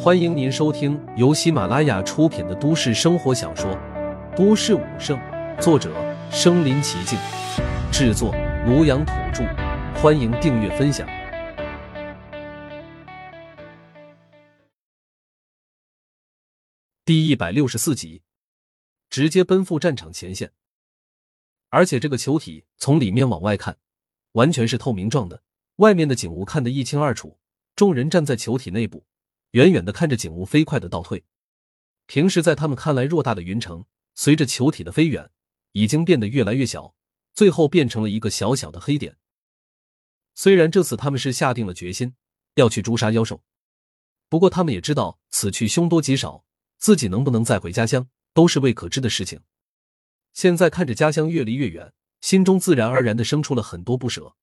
欢迎您收听由喜马拉雅出品的都市生活小说《都市武圣》，作者：身临其境，制作：庐阳土著。欢迎订阅分享。第一百六十四集，直接奔赴战场前线。而且这个球体从里面往外看，完全是透明状的，外面的景物看得一清二楚。众人站在球体内部。远远的看着景物飞快的倒退，平时在他们看来偌大的云城，随着球体的飞远，已经变得越来越小，最后变成了一个小小的黑点。虽然这次他们是下定了决心要去诛杀妖兽，不过他们也知道此去凶多吉少，自己能不能再回家乡都是未可知的事情。现在看着家乡越离越远，心中自然而然的生出了很多不舍。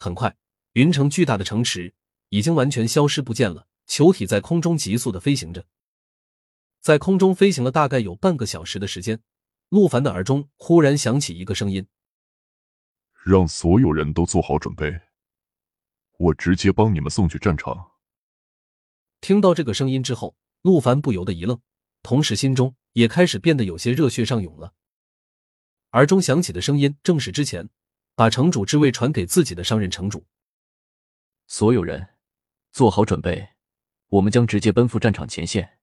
很快，云城巨大的城池已经完全消失不见了。球体在空中急速的飞行着，在空中飞行了大概有半个小时的时间，陆凡的耳中忽然响起一个声音：“让所有人都做好准备，我直接帮你们送去战场。”听到这个声音之后，陆凡不由得一愣，同时心中也开始变得有些热血上涌了。耳中响起的声音正是之前把城主之位传给自己的上任城主。所有人做好准备。我们将直接奔赴战场前线。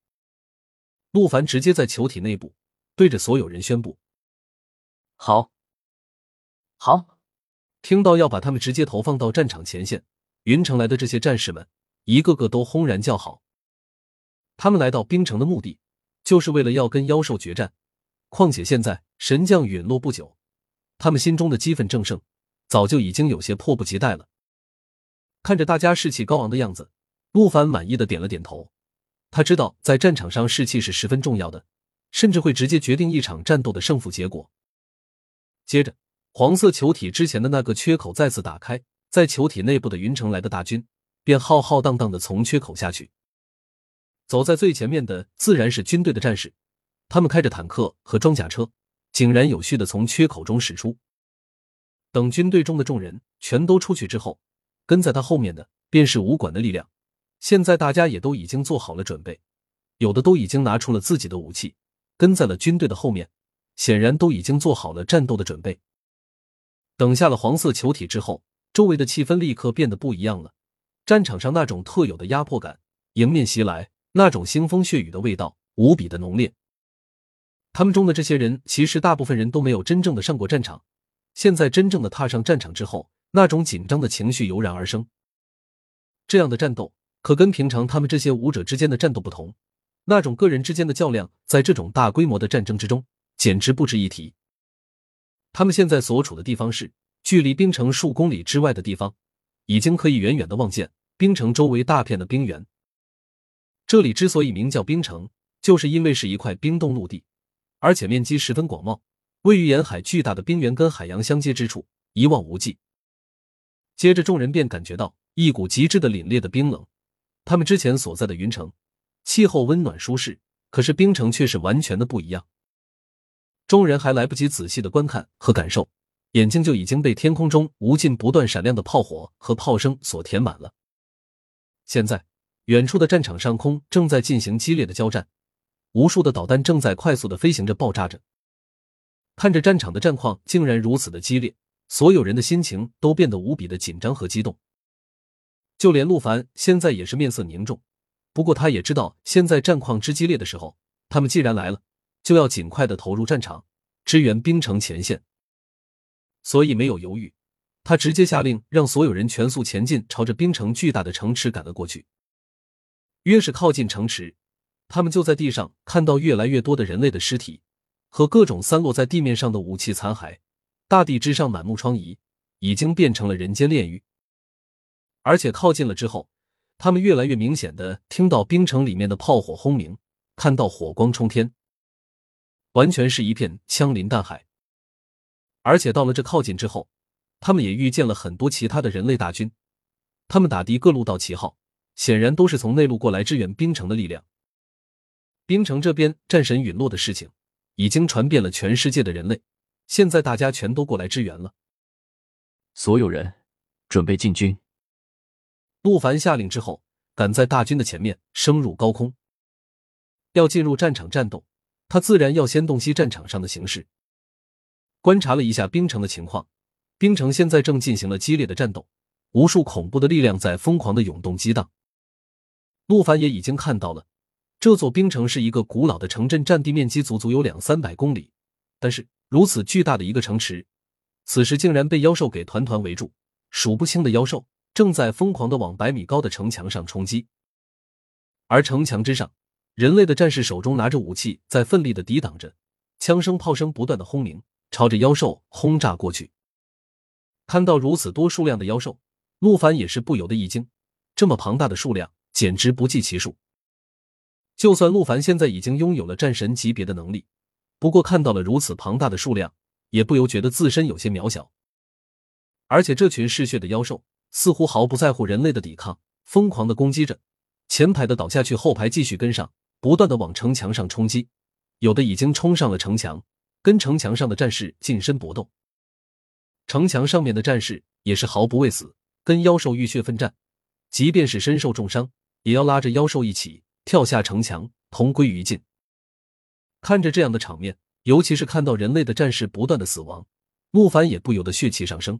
陆凡直接在球体内部对着所有人宣布：“好，好！”听到要把他们直接投放到战场前线，云城来的这些战士们一个个都轰然叫好。他们来到冰城的目的，就是为了要跟妖兽决战。况且现在神将陨落不久，他们心中的激愤正盛，早就已经有些迫不及待了。看着大家士气高昂的样子。陆凡满意的点了点头，他知道在战场上士气是十分重要的，甚至会直接决定一场战斗的胜负结果。接着，黄色球体之前的那个缺口再次打开，在球体内部的云城来的大军便浩浩荡荡的从缺口下去。走在最前面的自然是军队的战士，他们开着坦克和装甲车，井然有序的从缺口中驶出。等军队中的众人全都出去之后，跟在他后面的便是武馆的力量。现在大家也都已经做好了准备，有的都已经拿出了自己的武器，跟在了军队的后面，显然都已经做好了战斗的准备。等下了黄色球体之后，周围的气氛立刻变得不一样了。战场上那种特有的压迫感迎面袭来，那种腥风血雨的味道无比的浓烈。他们中的这些人，其实大部分人都没有真正的上过战场，现在真正的踏上战场之后，那种紧张的情绪油然而生。这样的战斗。可跟平常他们这些武者之间的战斗不同，那种个人之间的较量，在这种大规模的战争之中，简直不值一提。他们现在所处的地方是距离冰城数公里之外的地方，已经可以远远的望见冰城周围大片的冰原。这里之所以名叫冰城，就是因为是一块冰冻陆地，而且面积十分广袤，位于沿海巨大的冰原跟海洋相接之处，一望无际。接着，众人便感觉到一股极致的凛冽的冰冷。他们之前所在的云城，气候温暖舒适，可是冰城却是完全的不一样。众人还来不及仔细的观看和感受，眼睛就已经被天空中无尽不断闪亮的炮火和炮声所填满了。现在，远处的战场上空正在进行激烈的交战，无数的导弹正在快速的飞行着、爆炸着。看着战场的战况竟然如此的激烈，所有人的心情都变得无比的紧张和激动。就连陆凡现在也是面色凝重，不过他也知道现在战况之激烈的时候，他们既然来了，就要尽快的投入战场，支援冰城前线。所以没有犹豫，他直接下令让所有人全速前进，朝着冰城巨大的城池赶了过去。越是靠近城池，他们就在地上看到越来越多的人类的尸体和各种散落在地面上的武器残骸，大地之上满目疮痍，已经变成了人间炼狱。而且靠近了之后，他们越来越明显的听到冰城里面的炮火轰鸣，看到火光冲天，完全是一片枪林弹海。而且到了这靠近之后，他们也遇见了很多其他的人类大军，他们打的各路道旗号，显然都是从内陆过来支援冰城的力量。冰城这边战神陨落的事情，已经传遍了全世界的人类，现在大家全都过来支援了。所有人准备进军。陆凡下令之后，赶在大军的前面，升入高空。要进入战场战斗，他自然要先洞悉战场上的形势。观察了一下冰城的情况，冰城现在正进行了激烈的战斗，无数恐怖的力量在疯狂的涌动激荡。陆凡也已经看到了，这座冰城是一个古老的城镇，占地面积足足有两三百公里，但是如此巨大的一个城池，此时竟然被妖兽给团团围住，数不清的妖兽正在疯狂的往百米高的城墙上冲击，而城墙之上。人类的战士手中拿着武器，在奋力的抵挡着，枪声、炮声不断的轰鸣，朝着妖兽轰炸过去。看到如此多数量的妖兽，陆凡也是不由得一惊，这么庞大的数量，简直不计其数。就算陆凡现在已经拥有了战神级别的能力，不过看到了如此庞大的数量，也不由觉得自身有些渺小。而且这群嗜血的妖兽似乎毫不在乎人类的抵抗，疯狂的攻击着，前排的倒下去，后排继续跟上。不断的往城墙上冲击，有的已经冲上了城墙，跟城墙上的战士近身搏斗。城墙上面的战士也是毫不畏死，跟妖兽浴血奋战，即便是身受重伤，也要拉着妖兽一起跳下城墙，同归于尽。看着这样的场面，尤其是看到人类的战士不断的死亡，陆凡也不由得血气上升。